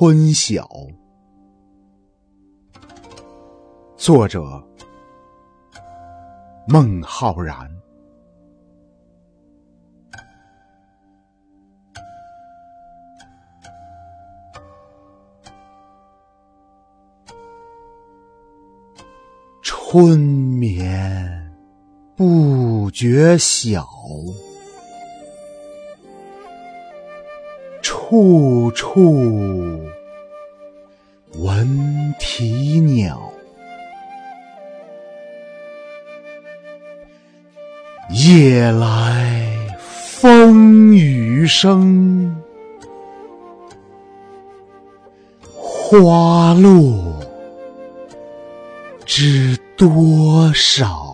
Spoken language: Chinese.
春晓。作者：孟浩然。春眠不觉晓，处处闻啼鸟。夜来风雨声，花落知多少。